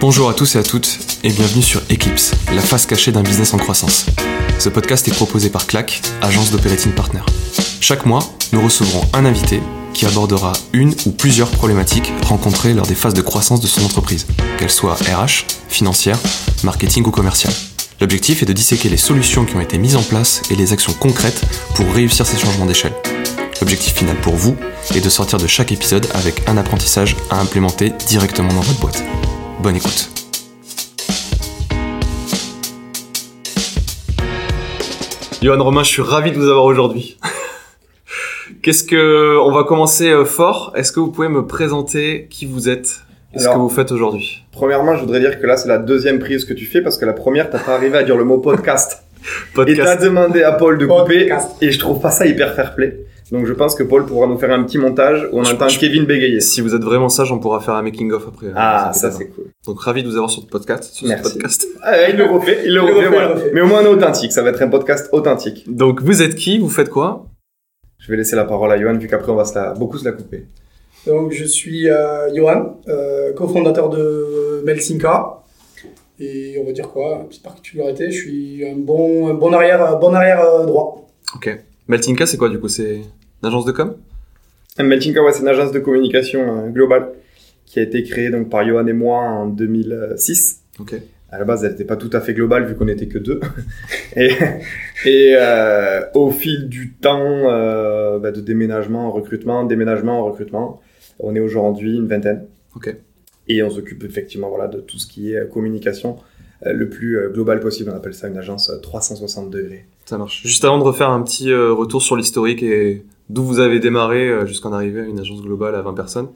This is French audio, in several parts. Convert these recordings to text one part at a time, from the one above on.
Bonjour à tous et à toutes et bienvenue sur Eclipse, la face cachée d'un business en croissance. Ce podcast est proposé par CLAC, agence d'operating partner. Chaque mois, nous recevrons un invité qui abordera une ou plusieurs problématiques rencontrées lors des phases de croissance de son entreprise, qu'elles soient RH, financière, marketing ou commerciale. L'objectif est de disséquer les solutions qui ont été mises en place et les actions concrètes pour réussir ces changements d'échelle. L'objectif final pour vous est de sortir de chaque épisode avec un apprentissage à implémenter directement dans votre boîte. Bonne écoute. Johan Romain, je suis ravi de vous avoir aujourd'hui. Qu'est-ce que on va commencer euh, fort Est-ce que vous pouvez me présenter qui vous êtes et ce que vous faites aujourd'hui? Premièrement, je voudrais dire que là, c'est la deuxième prise que tu fais parce que la première, t'as pas arrivé à dire le mot podcast. Et t'as demandé à Paul de couper Podcast. et je trouve pas ça hyper fair play. Donc je pense que Paul pourra nous faire un petit montage où on Je- entend je- Kevin bégayer. Si vous êtes vraiment sage, on pourra faire un making of après. Ah, euh, ça c'est cool. Donc ravi de vous avoir sur le podcast. Sur Merci. ce podcast. Ah, il le refait, il le refait, refait, voilà. il le refait. Mais au moins on est authentique, ça va être un podcast authentique. Donc vous êtes qui? Vous faites quoi? Je vais laisser la parole à Johan vu qu'après on va se la, beaucoup se la couper. Donc, je suis euh, Johan, euh, cofondateur de Melsinka. Et on va dire quoi? Petite particularité, je suis un bon, un bon arrière, un bon arrière euh, droit. Ok. Meltinka, c'est quoi du coup? C'est une agence de com? Melchinka, ouais, c'est une agence de communication euh, globale qui a été créée donc par Johan et moi en 2006. Ok. À la base, elle n'était pas tout à fait globale vu qu'on n'était que deux. et et euh, au fil du temps euh, bah, de déménagement en recrutement, déménagement en recrutement, on est aujourd'hui une vingtaine. Ok. Et on s'occupe effectivement voilà, de tout ce qui est euh, communication euh, le plus euh, global possible. On appelle ça une agence euh, 360 degrés. Ça marche. Juste avant de refaire un petit retour sur l'historique et d'où vous avez démarré jusqu'en arriver à une agence globale à 20 personnes,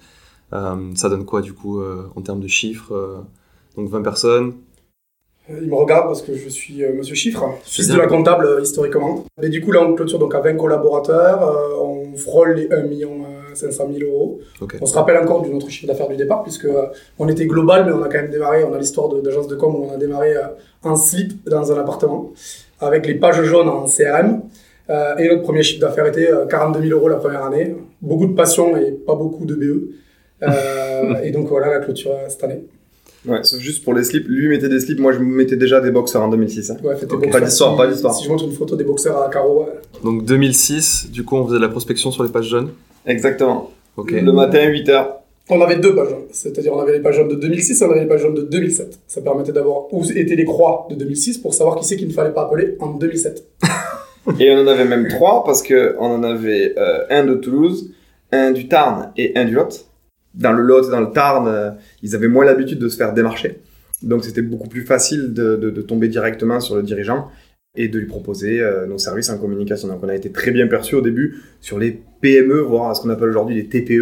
ça donne quoi du coup en termes de chiffres Donc 20 personnes? Il me regarde parce que je suis euh, monsieur chiffre, fils de la comptable euh, historiquement. Et du coup, là, on clôture donc à 20 collaborateurs. euh, on frôle les 1 million euh, 500 000 euros. On se rappelle encore de notre chiffre d'affaires du départ, puisque euh, on était global, mais on a quand même démarré, on a l'histoire de- d'agence de com où on a démarré euh, en slip dans un appartement, avec les pages jaunes en CRM. Euh, et notre premier chiffre d'affaires était euh, 42 000 euros la première année. Beaucoup de passion et pas beaucoup de BE. Euh, et donc voilà la clôture euh, cette année. Ouais, sauf juste pour les slips. Lui mettait des slips, moi je me mettais déjà des boxers en 2006. hein. Ouais, faites des Ok. boxers. Pas d'histoire, Si- pas d'histoire. Si je montre une photo des boxeurs à carreaux, ouais. Donc 2006, du coup on faisait de la prospection sur les pages jaunes. Exactement. Le matin, 8h. on avait deux pages. C'est-à-dire on avait les pages jaunes de 2006 et on avait les pages jaunes de 2007. Ça permettait d'avoir où étaient les croix de 2006 pour savoir qui c'est qu'il ne fallait pas appeler en 2007. Et on en avait même trois parce que on en avait euh, un de Toulouse, un du Tarn et un du Lot. Dans le Lot et dans le Tarn, euh, ils avaient moins l'habitude de se faire démarcher. Donc c'était beaucoup plus facile de, de, de tomber directement sur le dirigeant et de lui proposer euh, nos services en communication. Donc on a été très bien perçu au début sur les PME, voire ce qu'on appelle aujourd'hui les TPE,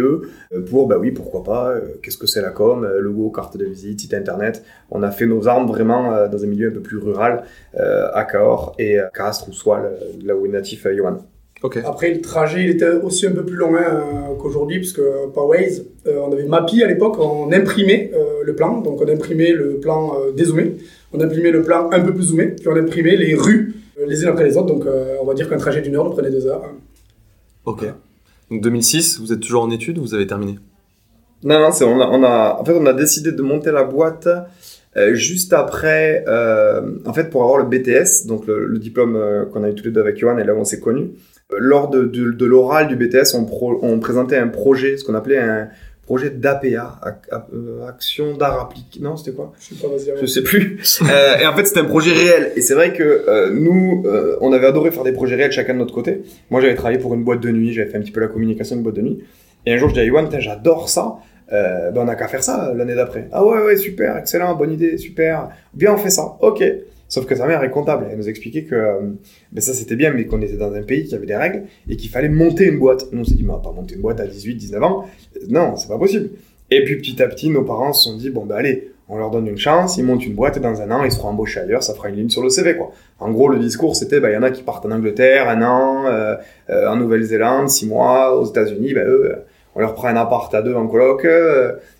euh, pour, bah oui, pourquoi pas, euh, qu'est-ce que c'est la com, euh, logo, carte de visite, site internet. On a fait nos armes vraiment euh, dans un milieu un peu plus rural, euh, à Cahors et à Castres ou Soile, là où est natif Johan. Après, le trajet, il était aussi un peu plus long hein, euh, qu'aujourd'hui, puisque euh, par Waze, euh, on avait Mappy à l'époque, on imprimait euh, le plan, donc on imprimait le plan euh, dézoomé, on imprimait le plan un peu plus zoomé, puis on imprimait les rues euh, les unes après les autres, donc euh, on va dire qu'un trajet d'une heure nous prenait deux heures. hein. Ok. Donc 2006, vous êtes toujours en études ou vous avez terminé? Non, non, c'est, on, a, on a, en fait, on a décidé de monter la boîte euh, juste après, euh, en fait, pour avoir le BTS, donc le, le diplôme euh, qu'on a eu tous les deux avec Johan et là où on s'est connus. Lors de, de, de l'oral du BTS, on, pro- on présentait un projet, ce qu'on appelait un projet d'APA, euh, Action d'art appliqué. Non, c'était quoi? Je sais pas, vas-y. je sais plus. Euh, et en fait, c'était un projet réel. Et c'est vrai que euh, nous, euh, on avait adoré faire des projets réels chacun de notre côté. Moi, j'avais travaillé pour une boîte de nuit, j'avais fait un petit peu la communication de boîte de nuit. Et un jour, je dis à Putain, j'adore ça. Ben, on a qu'à faire ça l'année d'après. Ah ouais, ouais, super, excellent, bonne idée, super. Bien, on fait ça. Ok. Sauf que sa mère est comptable. Elle nous expliquait que euh, ben ça, c'était bien, mais qu'on était dans un pays qui avait des règles et qu'il fallait monter une boîte. Nous, on s'est dit, mais on va pas monter une boîte à 18, 19 ans. Non, c'est pas possible. Et puis, petit à petit, nos parents se sont dit, bon, ben allez, on leur donne une chance, ils montent une boîte et dans un an, ils seront embauchés ailleurs, ça fera une ligne sur le CV, quoi. En gros, le discours, c'était, bah, il y en a qui partent en Angleterre, un an, euh, euh, en Nouvelle-Zélande, six mois, aux États-Unis, bah, eux, on leur prend un appart à deux en coloc,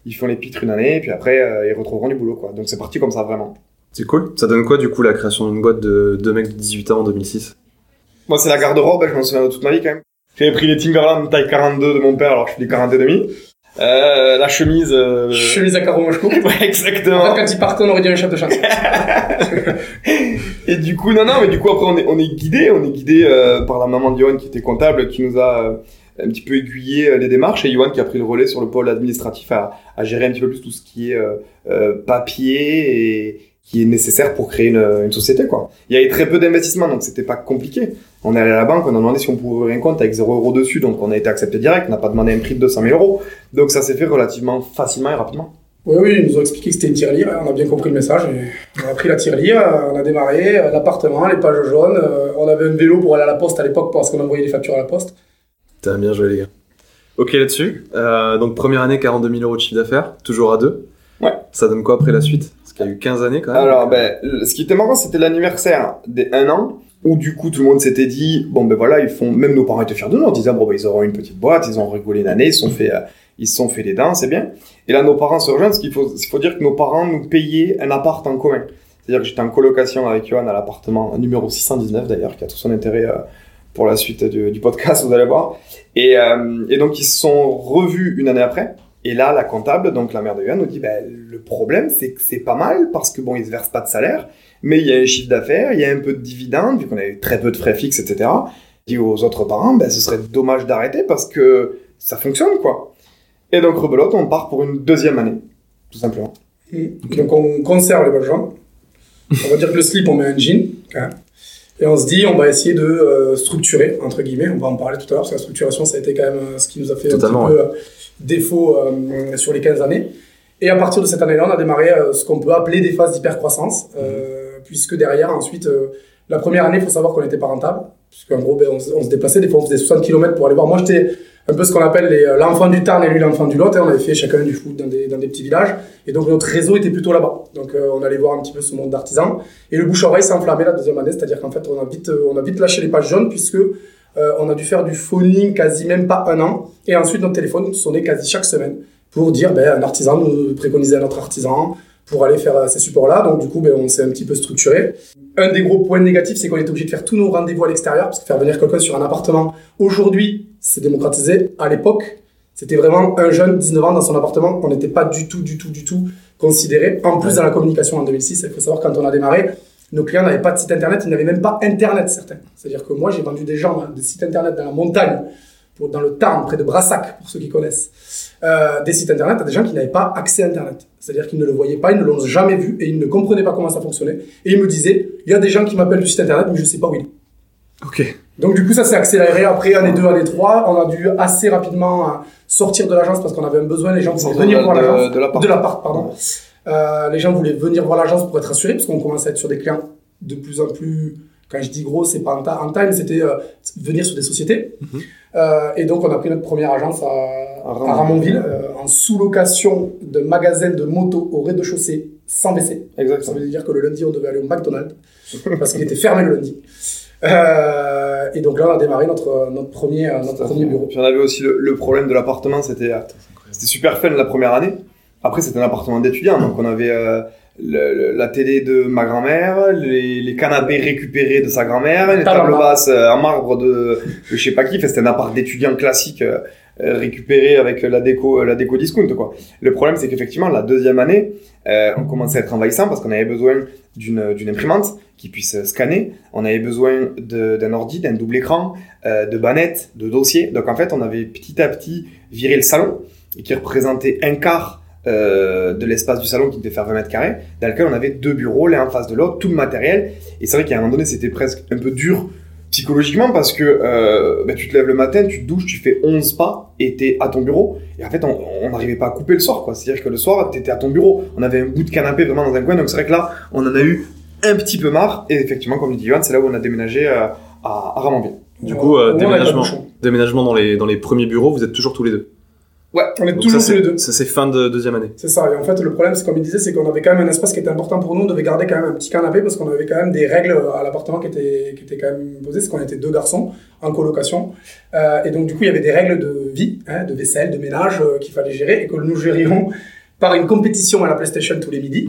ils font les pitres une année, puis après, ils retrouveront du boulot, quoi. Donc, c'est parti comme ça, vraiment. C'est cool. Ça donne quoi du coup la création d'une boîte de deux mecs de 18 ans en 2006 Moi, c'est la garde-robe, je m'en souviens de toute ma vie, quand même. J'avais pris les Timberland taille 42 de mon père, alors je suis des 42 demi. euh, la chemise. Euh... Chemise à carreaux moche Ouais, exactement. En fait, quand ils partent, on aurait dit un chef de chantier. et du coup, non, non, mais du coup, après, on est, on est guidé, on est guidé euh, par la maman de Johan qui était comptable, qui nous a euh, un petit peu aiguillé euh, les démarches, et Johan qui a pris le relais sur le pôle administratif à, à gérer un petit peu plus tout ce qui est papier et qui est nécessaire pour créer une, une, société, quoi. Il y avait très peu d'investissement, donc c'était pas compliqué. On est allé à la banque, on a demandé si on pouvait ouvrir un compte avec 0 euros dessus, donc on a été accepté direct, on n'a pas demandé un prix de 200 000 euros. Donc ça s'est fait relativement facilement et rapidement. Oui, oui, ils nous ont expliqué que c'était une tirelire, on a bien compris le message. on a pris la tirelire, on a démarré, l'appartement, les pages jaunes, euh, on avait un vélo pour aller à la poste à l'époque parce qu'on envoyait les factures à la poste. T'as bien joué les gars. Ok là-dessus, euh, donc première année 42 000 euros de chiffre d'affaires, toujours à deux. Ouais. Ça donne quoi après la suite? Parce qu'il y a eu 15 années quand même. Alors, ben, ce qui était marrant, c'était l'anniversaire des 1 an, où du coup tout le monde s'était dit, bon ben voilà, ils font, même nos parents étaient fiers de nous en disant, bon ben ils auront une petite boîte, ils ont rigolé une année, ils se sont fait... Euh, ils se sont fait des dents, c'est bien. Et là, nos parents se rejoignent, parce qu'il faut, il faut dire que nos parents nous payaient un appart en commun. C'est-à-dire que j'étais en colocation avec Johan à l'appartement numéro 619 d'ailleurs, qui a tout son intérêt euh, pour la suite du, du, podcast, vous allez voir. Et, euh, et, donc ils se sont revus une année après. Et là, la comptable, donc la mère de Johan, nous dit, ben, le problème, c'est que c'est pas mal, parce que bon, ils se versent pas de salaire, mais il y a un chiffre d'affaires, il y a un peu de dividendes, vu qu'on avait très peu de frais fixes, etc. Dit aux autres parents, ben, ce serait dommage d'arrêter parce que ça fonctionne, quoi. Et donc, rebelote, on part pour une deuxième année, tout simplement. Donc, on conserve les jambes. On va dire que le slip, on met un jean, Et on se dit, on va essayer de euh, structurer, entre guillemets. On va en parler tout à l'heure, parce que la structuration, ça a été quand même euh, ce qui nous a fait un petit peu euh, défaut sur les 15 années. Et à partir de cette année-là, on a démarré ce qu'on peut appeler des phases d'hypercroissance, puisque derrière, ensuite, la première année, il faut savoir qu'on n'était pas rentable, puisqu'en gros, ben, on, se déplaçait, des fois on faisait 60 km pour aller voir. Moi, j'étais un peu ce qu'on appelle euh, l'enfant du Tarn et lui l'enfant du Lot. Hein. On avait fait chacun du foot dans des, dans des petits villages. Et donc notre réseau était plutôt là-bas. Donc euh, on allait voir un petit peu ce monde d'artisans. Et le bouche-oreille s'est enflammé la deuxième année, c'est-à-dire qu'en fait on a vite, euh, on a vite lâché les pages jaunes puisque on a dû faire du phoning quasi même pas un an. Et ensuite notre téléphone sonnait quasi chaque semaine pour dire ben, un artisan nous préconisait un autre artisan pour aller faire ces supports-là. Donc du coup, ben, on s'est un petit peu structuré. Un des gros points négatifs, c'est qu'on est obligé de faire tous nos rendez-vous à l'extérieur, parce que faire venir quelqu'un sur un appartement aujourd'hui, c'est démocratisé. À l'époque, c'était vraiment un jeune, 19 ans, dans son appartement. On n'était pas du tout, du tout, du tout considéré. En plus, dans la communication en 2006, il faut savoir, quand on a démarré, nos clients n'avaient pas de site internet, ils n'avaient même pas internet, certains. C'est-à-dire que moi, j'ai vendu des gens, hein, des sites internet dans la montagne, pour, dans le Tarn, près de Brassac, pour ceux qui connaissent, euh, des sites internet à des gens qui n'avaient pas accès à internet. C'est-à-dire qu'ils ne le voyaient pas, ils ne l'ont jamais vu et ils ne comprenaient pas comment ça fonctionnait. Et ils me disaient, il y a des gens qui m'appellent du site internet, mais je ne sais pas où il est. Ok. Donc du coup, ça s'est accéléré. Après, année 2, année 3, on a dû assez rapidement euh, sortir de l'agence parce qu'on avait un besoin. Les gens voulaient venir voir l'agence. De, l'appart. pardon. Euh, les gens voulaient venir voir l'agence pour être assurés parce qu'on commençait à être sur des clients de plus en plus... Quand je dis gros, c'est pas en, time, c'était venir sur des sociétés. Mhm. euh, et donc, on a pris notre première agence à, à Ramonville, euh, en sous-location de magasin de moto au rez-de-chaussée sans WC. Exactement. Ça veut dire que le lundi, on devait aller au McDonald's parce qu'il était fermé le lundi. Euh, et donc là, on a démarré notre, notre, premier, notre premier bureau. Puis on avait aussi le, problème de l'appartement, c'était c'était super fun la première année. Après, c'était un appartement d'étudiants, donc on avait euh, le, la télé de ma grand-mère, les, les, canapés récupérés de sa grand-mère, les tables basses euh, en marbre de, de je sais pas qui. C'était un appart d'étudiants classique euh, récupéré avec la déco, la déco discount quoi. Le problème, c'est qu'effectivement, la deuxième année, on commençait à être envahissant parce qu'on avait besoin d'une d'une imprimante qui puisse scanner. On avait besoin d'un ordi, d'un double écran, euh, de bannettes, de dossiers. Donc en fait, on avait petit à petit viré le salon, qui représentait un quart euh, de l'espace du salon qui devait faire 20 mètres carrés, dans lequel on avait deux bureaux, l'un en face de l'autre, tout le matériel. Et c'est vrai qu'à un moment donné, c'était presque un peu dur psychologiquement parce que euh, bah, tu te lèves le matin, tu te douches, tu fais 11 pas et t'es à ton bureau. Et en fait, on n'arrivait pas à couper le soir, quoi. C'est-à-dire que le soir, t'étais à ton bureau. On avait un bout de canapé vraiment dans un coin. Donc c'est vrai que là, on en a eu un petit peu marre. Et effectivement, comme dit Johan, c'est là où on a déménagé euh, à, à Ramonville. Du coup, euh, déménagement, déménagement dans les, dans les premiers bureaux, vous êtes toujours tous les deux? Ouais, on est toujours tous les deux. Ça, c'est fin de deuxième année. C'est ça. Et en fait, le problème, c'est comme il disait, c'est qu'on avait quand même un espace qui était important pour nous. On devait garder quand même un petit canapé parce qu'on avait quand même des règles à l'appartement qui étaient, qui étaient quand même posées. C'est qu'on était deux garçons en colocation. Euh, et donc, du coup, il y avait des règles de vie, hein, de vaisselle, de ménage euh, qu'il fallait gérer et que nous gérions par une compétition à la PlayStation tous les midis.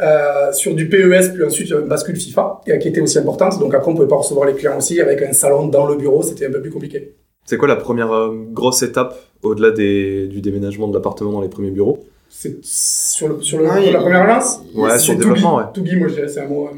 Euh, sur du PES, puis ensuite une bascule FIFA, qui était aussi importante. Donc après, on pouvait pas recevoir les clients aussi avec un salon dans le bureau, c'était un peu plus compliqué. C'est quoi la première euh, grosse étape au-delà des, du déménagement de l'appartement dans les premiers bureaux C'est sur, le, sur le, Non, la première agence Ouais, sur le développement, ouais. Toubi, moi je dirais, c'est un mot.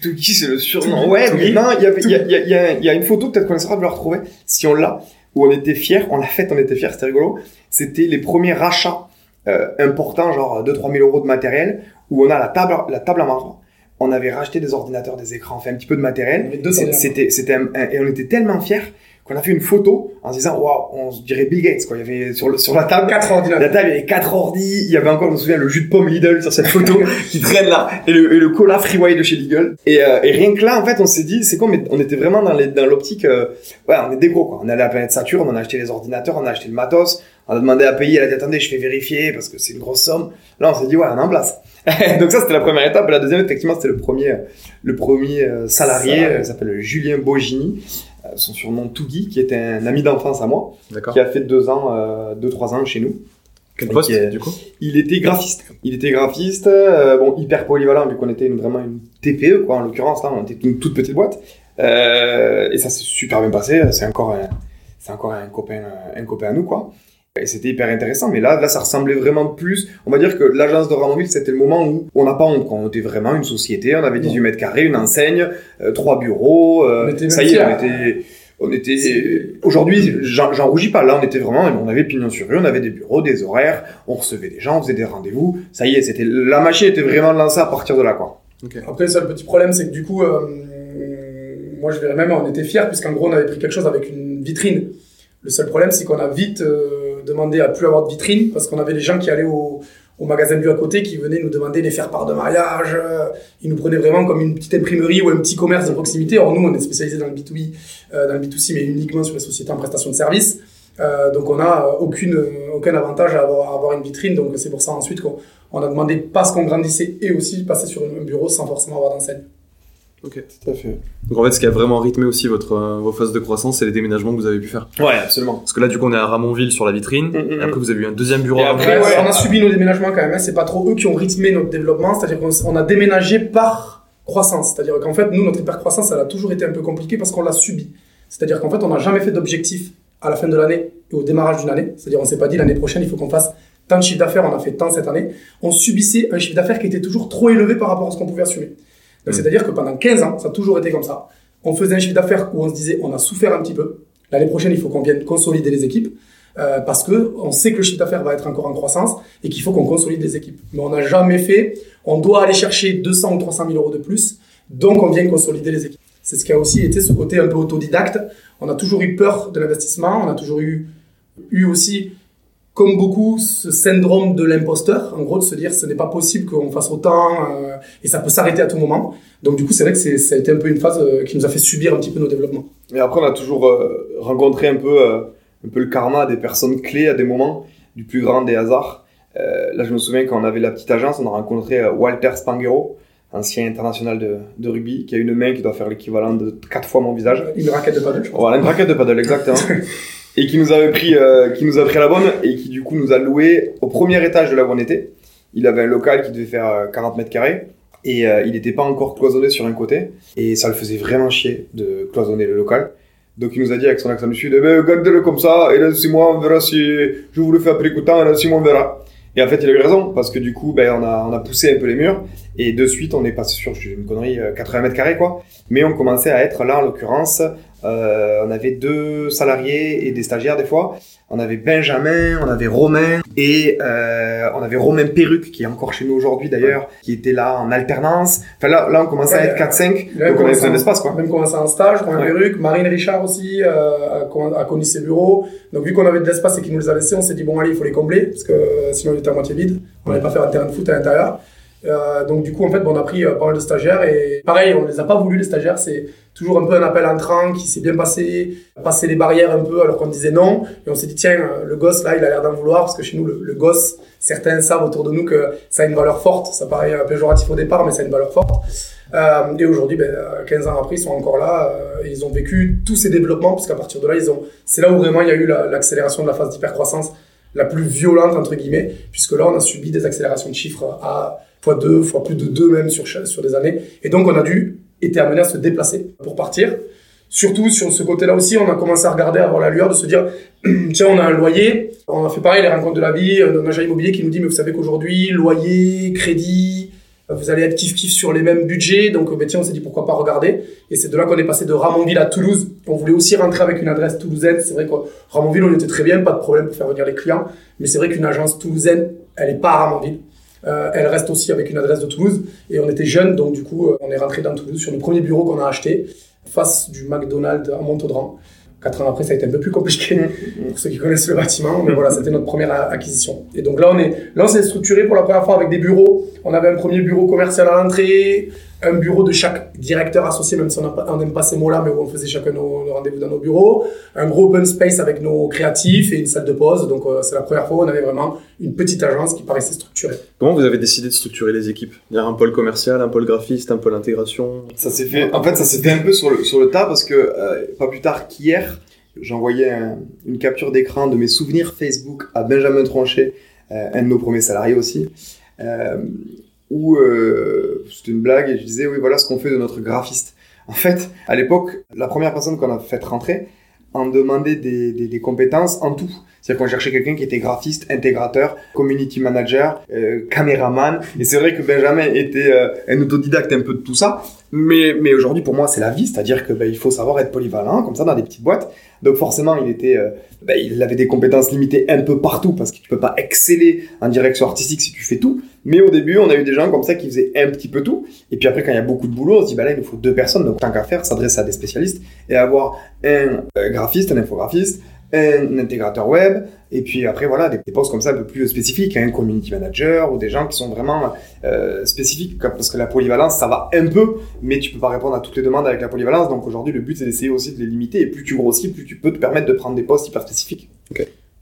c'est le surnom. Ouais, mais non, il y, avait- il y a, il y a- il y a- il y a une photo, peut-être qu'on essaiera de la retrouver, si on l'a, où on était fiers, on l'a faite, on était fiers, c'était rigolo. C'était les premiers rachats euh, importants, genre 2-3 000 euros de matériel, où on a la table, la table à marbre. On avait racheté des ordinateurs, des écrans, fait un petit peu de matériel. C'était, c'était et on était tellement fiers qu'on a fait une photo en se disant, waouh, on se dirait Bill Gates, quoi. Il y avait sur, le, sur la table, Quatre la ordinateurs. table, il y avait quatre ordi, il y avait encore, je me souviens, le jus de pomme Lidl sur cette photo qui traîne là, et le, et le cola Freeway de chez Lidl. Et, euh, et rien que là, en fait, on s'est dit, c'est quoi, mais on était vraiment dans les- dans l'optique, euh, ouais, on est des gros, quoi. On allé à la planète Saturne, on a acheté les ordinateurs, on a acheté le matos, on a demandé à payer, elle a dit, attendez, je fais vérifier parce que c'est une grosse somme. Là, on s'est dit, ouais, on est en place. Donc ça, c'était la première étape. La deuxième, effectivement, c'était le premier, le premier euh, salarié, Salarié. euh, il s'appelle Julien Bogini, euh, son surnom Tougui, qui était un ami d'enfance à moi, qui a fait deux ans, deux, trois ans chez nous. Quel poste, du coup? Il était graphiste. Il était graphiste, euh, bon, hyper polyvalent vu qu'on était une- vraiment une TPE, quoi, en l'occurrence, là, on était une toute petite boîte. Euh, et ça s'est super bien passé. C'est encore un, c'est encore un copain, un copain à nous, quoi. Et c'était hyper intéressant. Mais là, là, ça ressemblait vraiment plus. On va dire que l'agence de Ramonville, c'était le moment où on n'a pas honte, quoi. On était vraiment une société. On avait 18 mètres carrés, une enseigne, euh, trois bureaux. euh, On était ça y est, on était, on était, aujourd'hui, j'en rougis pas. Là, on était vraiment, on avait pignon sur rue, on avait des bureaux, des horaires, on recevait des gens, on faisait des rendez-vous. Ça y est, c'était, la machine était vraiment lancée à partir de là, quoi. Après, le seul petit problème, c'est que du coup, euh, moi je dirais même, on était fiers, puisqu'en gros, on avait pris quelque chose avec une vitrine. Le seul problème, c'est qu'on a vite euh, demandé à plus avoir de vitrine, parce qu'on avait des gens qui allaient au, au magasin du à côté, qui venaient nous demander les faire part de mariage. euh, ils nous prenaient vraiment comme une petite imprimerie ou un petit commerce de proximité. Or, nous, on est spécialisé dans le B2B, euh, dans le B2C, mais uniquement sur les sociétés en prestation de services. Euh, donc, on n'a aucune, aucun avantage à avoir, avoir une vitrine. Donc, c'est pour ça ensuite qu'on on a demandé parce qu'on grandissait et aussi passer sur un bureau sans forcément avoir d'enseigne. Ok. Tout à fait. Donc en fait, ce qui a vraiment rythmé aussi votre, euh, vos phases de croissance, c'est les déménagements que vous avez pu faire. Ouais, absolument. Parce que là, du coup, on est à Ramonville sur la vitrine. Mm, mm, Et après, vous avez eu un deuxième bureau Et à après, Ramonville. ouais. on a subi nos déménagements quand même. hein. C'est pas trop eux qui ont rythmé notre développement. C'est-à-dire qu'on on a déménagé par croissance. C'est-à-dire qu'en fait, nous, notre hyper-croissance, elle a toujours été un peu compliquée parce qu'on l'a subi. C'est-à-dire qu'en fait, on n'a jamais fait d'objectif à la fin de l'année et au démarrage d'une année. C'est-à-dire, on s'est pas dit l'année prochaine, il faut qu'on fasse tant de chiffre d'affaires, on a fait tant cette année. On subissait un chiffre d'affaires qui était toujours trop élevé par rapport à ce qu'on pouvait assumer. Donc, Mm. c'est-à-dire que pendant 15 ans, ça a toujours été comme ça. On faisait un chiffre d'affaires où on se disait, on a souffert un petit peu. L'année prochaine, il faut qu'on vienne consolider les équipes. euh, parce que on sait que le chiffre d'affaires va être encore en croissance et qu'il faut qu'on consolide les équipes. Mais on n'a jamais fait, on doit aller chercher 200 ou 300 000 euros de plus, donc on vient consolider les équipes. C'est ce qui a aussi été ce côté un peu autodidacte. On a toujours eu peur de l'investissement, on a toujours eu, eu aussi, comme beaucoup, ce syndrome de l'imposteur, en gros, de se dire ce n'est pas possible qu'on fasse autant euh, et ça peut s'arrêter à tout moment. Donc du coup, c'est vrai que ça a été un peu une phase euh, qui nous a fait subir un petit peu nos développements. Et après, on a toujours euh, rencontré un peu, euh, un peu le karma des personnes clés à des moments, du plus grand des hasards. Là, je me souviens quand on avait la petite agence, on a rencontré Walter Spangero, ancien international de, de rugby, qui a une main qui doit faire l'équivalent de quatre fois mon visage. Une raquette de paddle, je crois. Voilà, une raquette de paddle, exactement. et qui nous avait pris, euh, qui nous a pris la bonne et qui du coup nous a loué au premier étage de là où on était. Il avait un local qui devait faire euh, 40 mètres carrés et euh, il n'était pas encore cloisonné sur un côté et ça le faisait vraiment chier de cloisonner le local. Donc il nous a dit avec son accent du sud, eh ben, gardez-le comme ça et dans six mois on verra si je vous le fais après coup de temps et dans six mois on verra. Et en fait il a eu raison parce que du coup ben, on, a, on a poussé un peu les murs et de suite on est passé sur, je une connerie, euh, 80 mètres carrés quoi. Mais on commençait à être là en l'occurrence euh, on avait deux salariés et des stagiaires des fois. On avait Benjamin, on avait Romain et euh, on avait Romain Perruque qui est encore chez nous aujourd'hui d'ailleurs, qui était là en alternance. Enfin là, là on commençait à être 4-5, il a donc on avait besoin d'espace quoi. Même commencé en stage, Romain Ouais. Perruque, Marine Richard aussi euh, a, con- a connu ses bureaux. Donc vu qu'on avait de l'espace et qu'il nous les a laissés, on s'est dit bon allez, il faut les combler parce que euh, sinon il était à moitié vide. On n'allait pas faire un terrain de foot à l'intérieur. Euh, donc du coup en fait on a pris euh, pas mal de stagiaires et pareil on les a pas voulu les stagiaires c'est toujours un peu un appel entrant qui s'est bien passé passer les barrières un peu alors qu'on disait non et on s'est dit tiens euh, le gosse là il a l'air d'en vouloir parce que chez nous le, gosse certains savent autour de nous que ça a une valeur forte ça paraît un péjoratif au départ mais ça a une valeur forte et aujourd'hui, ben, euh, 15 ans après, ils sont encore là. et ils ont vécu tous ces développements, puisqu'à partir de là, ils ont. C'est là où vraiment il y a eu la- l'accélération de la phase d'hypercroissance la plus violente entre guillemets, puisque là, on a subi des accélérations de chiffres à fois 2, fois plus de 2 même sur sur des années. Et donc, on a dû été amené à se déplacer pour partir. surtout sur ce côté-là aussi, on a commencé à regarder, à avoir la lueur de se dire, tiens, on a un loyer, on a fait pareil, les rencontres de la vie, un agent immobilier qui nous dit, mais vous savez qu'aujourd'hui, loyer, crédit, vous allez être kiff-kiff sur les mêmes budgets, donc ben, tiens, on s'est dit pourquoi pas regarder. Et c'est de là qu'on est passé de Ramonville à Toulouse. On voulait aussi rentrer avec une adresse toulousaine. C'est vrai que Ramonville, on était très bien, pas de problème pour faire venir les clients. Mais c'est vrai qu'une agence toulousaine, elle est pas à Ramonville. Euh, elle reste aussi avec une adresse de Toulouse. Et on était jeunes, donc du coup, on est rentré dans Toulouse sur le premier bureau qu'on a acheté, face du McDonald's à Montaudran. Quatre ans après, ça a été un peu plus compliqué pour ceux qui connaissent le bâtiment, mais voilà, c'était notre première acquisition. Et donc là, on est, là, on s'est structuré pour la première fois avec des bureaux. On avait un premier bureau commercial à l'entrée, un bureau de chaque directeur associé, même si on n'aime pas ces mots-là, mais où on faisait chacun nos, rendez-vous dans nos bureaux, un gros open space avec nos créatifs et une salle de pause. Donc euh, c'est la première fois où on avait vraiment une petite agence qui paraissait structurée. Comment vous avez décidé de structurer les équipes? Il y a un pôle commercial, un pôle graphiste, un pôle intégration Ça s'est fait. En fait, ça s'est fait un peu sur le sur le tas parce que euh, pas plus tard qu'hier, j'envoyais une capture d'écran de mes souvenirs Facebook à Benjamin Tronchet, euh, un de nos premiers salariés aussi, euh, où euh, c'était une blague et je disais oui voilà ce qu'on fait de notre graphiste. En fait, à l'époque, la première personne qu'on a fait rentrer en demandait des, compétences en tout. C'est-à-dire qu'on cherchait quelqu'un qui était graphiste, intégrateur, community manager, euh, caméraman. Et c'est vrai que Benjamin était euh, un autodidacte un peu de tout ça. Mais, aujourd'hui, pour moi, c'est la vie. C'est-à-dire que ben, il faut savoir être polyvalent, comme ça, dans des petites boîtes. Donc forcément, il ben, il avait des compétences limitées un peu partout parce que tu peux pas exceller en direction artistique si tu fais tout. Mais au début, on a eu des gens comme ça qui faisaient un petit peu tout. Et puis après, quand il y a beaucoup de boulot, on se dit, bah là, il nous faut deux personnes. Donc tant qu'à faire, s'adresser à des spécialistes et avoir un graphiste, un infographiste, un intégrateur web, et puis après, voilà, des, postes comme ça un peu plus spécifiques, un community manager ou des gens qui sont vraiment euh, spécifiques, parce que la polyvalence, ça va un peu, mais tu peux pas répondre à toutes les demandes avec la polyvalence. Donc aujourd'hui, le but, c'est d'essayer aussi de les limiter, et plus tu grossis, plus tu peux te permettre de prendre des postes hyper spécifiques.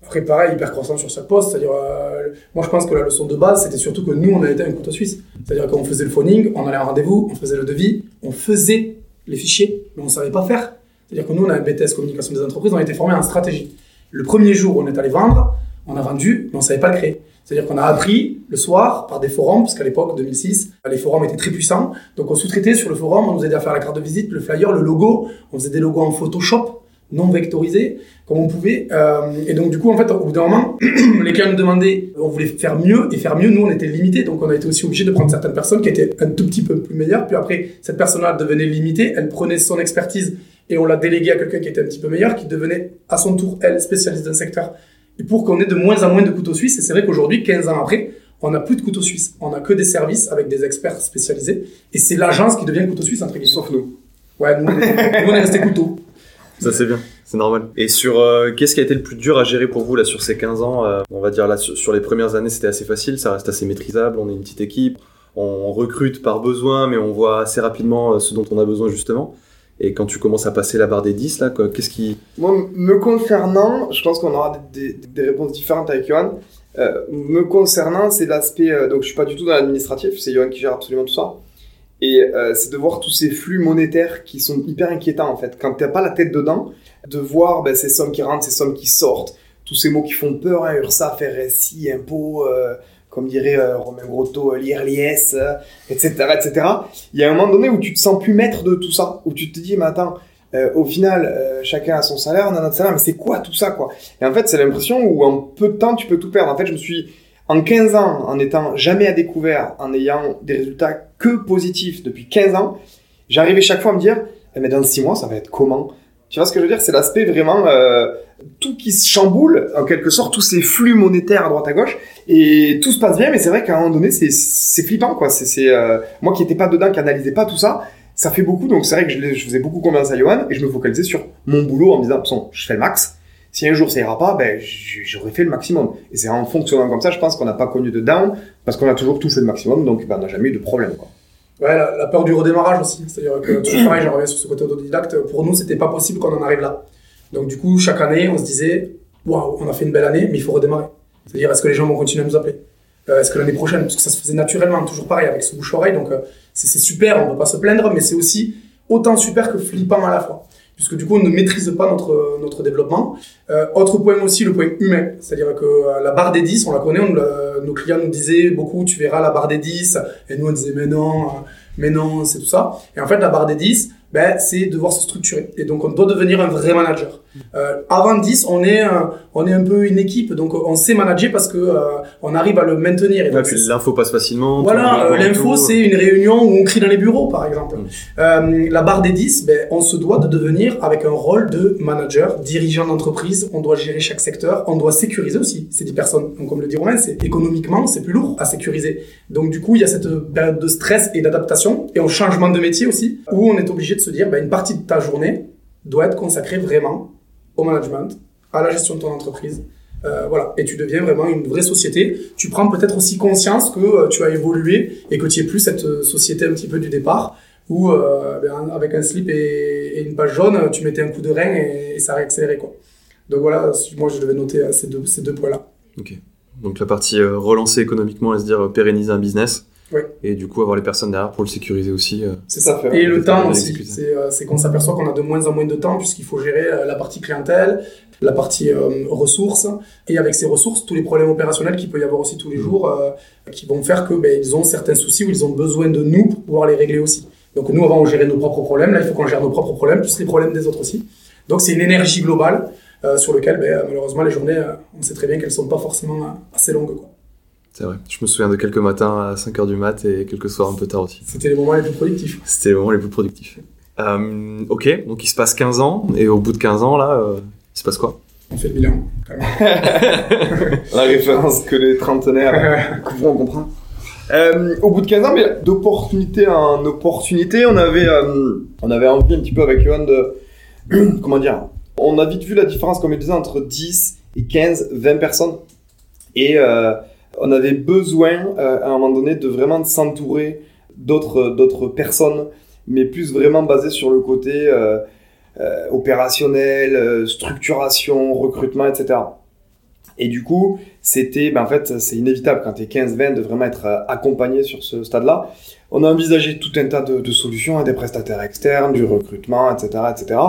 Après, pareil, hyper croissant sur chaque poste. C'est-à-dire, euh, moi, je pense que la leçon de base, c'était surtout que nous, on a été un couteau suisse. C'est-à-dire qu'on faisait le phoning, on allait en rendez-vous, on faisait le devis, on faisait les fichiers, mais on savait pas faire. C'est-à-dire que nous, on a un BTS communication des entreprises, on a été formé en stratégie. Le premier jour, on est allé vendre, on a vendu, mais on savait pas le créer. C'est-à-dire qu'on a appris le soir par des forums, parce qu'à l'époque, 2006, les forums étaient très puissants. Donc on sous-traitait sur le forum, on nous aidait à faire la carte de visite, le flyer, le logo. On faisait des logos en Photoshop, non vectorisés, comme on pouvait. Euh, et donc du coup, en fait, au bout d'un moment, les clients nous demandaient, on voulait faire mieux, et faire mieux, nous, on était limité. Donc on a été aussi obligé de prendre certaines personnes qui étaient un tout petit peu plus meilleures. Puis après, cette personne-là devenait limitée, elle prenait son expertise et on l'a délégué à quelqu'un qui était un petit peu meilleur, qui devenait à son tour, elle, spécialiste d'un secteur. Et pour qu'on ait de moins en moins de couteaux suisses, et c'est vrai qu'aujourd'hui, 15 ans après, on n'a plus de couteaux suisses. On n'a que des services avec des experts spécialisés. Et c'est l'agence qui devient couteau suisse, entre guillemets. Sauf nous. Ouais, nous, on est resté couteau. Ça c'est bien, c'est normal. Et sur euh, qu'est-ce qui a été le plus dur à gérer pour vous là sur ces 15 ans euh, On va dire là sur, les premières années c'était assez facile, ça reste assez maîtrisable, on est une petite équipe, on recrute par besoin mais on voit assez rapidement euh, ce dont on a besoin justement. Et quand tu commences à passer la barre des 10, là, qu'est-ce qui... Moi, me concernant, je pense qu'on aura des, réponses différentes avec Johan. Me concernant, c'est l'aspect... Donc, je suis pas du tout dans l'administratif, c'est Johan qui gère absolument tout ça. Et euh, c'est de voir tous ces flux monétaires qui sont hyper inquiétants, en fait. Quand tu n'as pas la tête dedans, de voir ben, ces sommes qui rentrent, ces sommes qui sortent, tous ces mots qui font peur, hein, URSAF, RSI, impôts... Euh, comme dirait euh, Romain Grotto, l'IRLIS, etc., etc. Il y a un moment donné où tu te sens plus maître de tout ça, où tu te dis, mais attends, euh, au final, chacun a son salaire, on a notre salaire, mais c'est quoi tout ça, quoi? Et en fait, c'est l'impression où en peu de temps, tu peux tout perdre. En fait, je me suis, en 15 ans, en étant jamais à découvert, en ayant des résultats que positifs depuis 15 ans, j'arrivais chaque fois à me dire, eh, mais dans 6 mois, ça va être comment? Tu vois ce que je veux dire? C'est l'aspect vraiment tout qui se chamboule, en quelque sorte, tous ces flux monétaires à droite à gauche, et tout se passe bien, mais c'est vrai qu'à un moment donné, c'est flippant, quoi. C'est euh, moi qui n'étais pas dedans, qui analysais pas tout ça, ça fait beaucoup, donc c'est vrai que je, je, faisais beaucoup confiance à Johan, et je me focalisais sur mon boulot en me disant, je fais le max, si un jour ça ira pas, ben j'aurais fait le maximum. Et c'est en fonctionnant comme ça, je pense qu'on n'a pas connu de down, parce qu'on a toujours tout fait le maximum, donc ben, on n'a jamais eu de problème, quoi. Ouais, la, peur du redémarrage aussi. C'est-à-dire que, toujours pareil, j'en reviens sur ce côté autodidacte, pour nous, c'était pas possible qu'on en arrive là. Donc du coup, chaque année, on se disait, waouh, on a fait une belle année, mais il faut redémarrer. C'est-à-dire, est-ce que les gens vont continuer à nous appeler? Euh, Est-ce que l'année prochaine, parce que ça se faisait naturellement, toujours pareil avec ce bouche-oreille, donc euh, c'est super, on ne peut pas se plaindre, mais c'est aussi autant super que flippant à la fois. Puisque du coup, on ne maîtrise pas notre, notre développement. Euh, autre point aussi, le point humain. C'est-à-dire que euh, la barre des 10, on la connaît, on, nos clients nous disaient beaucoup, tu verras la barre des 10. Et nous, on disait, mais non, mais non, c'est tout ça. Et en fait, la barre des 10, ben, c'est devoir se structurer. Et donc, on doit devenir un vrai manager. Euh, avant 10, on est, un, on est un peu une équipe, donc on sait manager parce que euh, on arrive à le maintenir. Et donc, L'info passe facilement. voilà, euh, l'info, c'est une réunion où on crie dans les bureaux, par exemple. Mm. Euh, la barre des 10, ben, on se doit de devenir avec un rôle de manager, dirigeant d'entreprise. On doit gérer chaque secteur. On doit sécuriser aussi ces 10 personnes. Donc, comme le dit Romain, c'est économiquement, c'est plus lourd à sécuriser. Donc, du coup, il y a cette période de stress et d'adaptation et en changement de métier aussi, où on est obligé de se dire, ben, une partie de ta journée doit être consacrée vraiment au management, à la gestion de ton entreprise. Euh, voilà, et tu deviens vraiment une vraie société. Tu prends peut-être aussi conscience que euh, tu as évolué et que tu es plus cette euh, société un petit peu du départ où ben, avec un slip et, une page jaune, tu mettais un coup de rein et, ça réaccélérait quoi. Donc voilà, moi je devais noter ces deux, ces deux points-là. Ok. Donc la partie relancer économiquement et se dire pérenniser un business. Et du coup avoir les personnes derrière pour le sécuriser aussi. euh. C'est ça. Et le temps aussi. C'est euh, c'est qu'on s'aperçoit qu'on a de moins en moins de temps puisqu'il faut gérer euh, la partie clientèle, la partie euh, ressources, et avec ces ressources, tous les problèmes opérationnels qu'il peut y avoir aussi tous les jours, euh, qui vont faire que ben, ils ont certains soucis ou ils ont besoin de nous pour pouvoir les régler aussi. Donc nous, avant, on gérait nos propres problèmes. Là, il faut qu'on gère nos propres problèmes, plus les problèmes des autres aussi. Donc c'est une énergie globale euh, sur laquelle, ben, malheureusement, les journées, euh, on sait très bien qu'elles sont pas forcément assez longues. quoi. C'est vrai. Je me souviens de quelques matins à 5h du mat et quelques soirs un peu tard aussi. C'était les moments les plus productifs. C'était les moments les plus productifs. Euh, ok, donc il se passe 15 ans, et au bout de 15 ans, là, euh, il se passe quoi? On fait le bilan. quand même. La référence que les trentenaires comprend, on comprend. Euh, au bout de 15 ans, mais d'opportunité en opportunité, on avait, euh, on avait envie un petit peu avec Johan de, comment dire, on a vite vu la différence, comme il disait, entre 10 et 15, 20 personnes. Et euh, on avait besoin, euh, à un moment donné, de vraiment s'entourer d'autres, d'autres personnes, mais plus vraiment basé sur le côté euh, euh, opérationnel, euh, structuration, recrutement, etc. Et du coup, c'était, ben en fait, c'est inévitable quand tu es 15-20 de vraiment être euh, accompagné sur ce stade-là. On a envisagé tout un tas de, solutions, hein, des prestataires externes, du recrutement, etc., etc.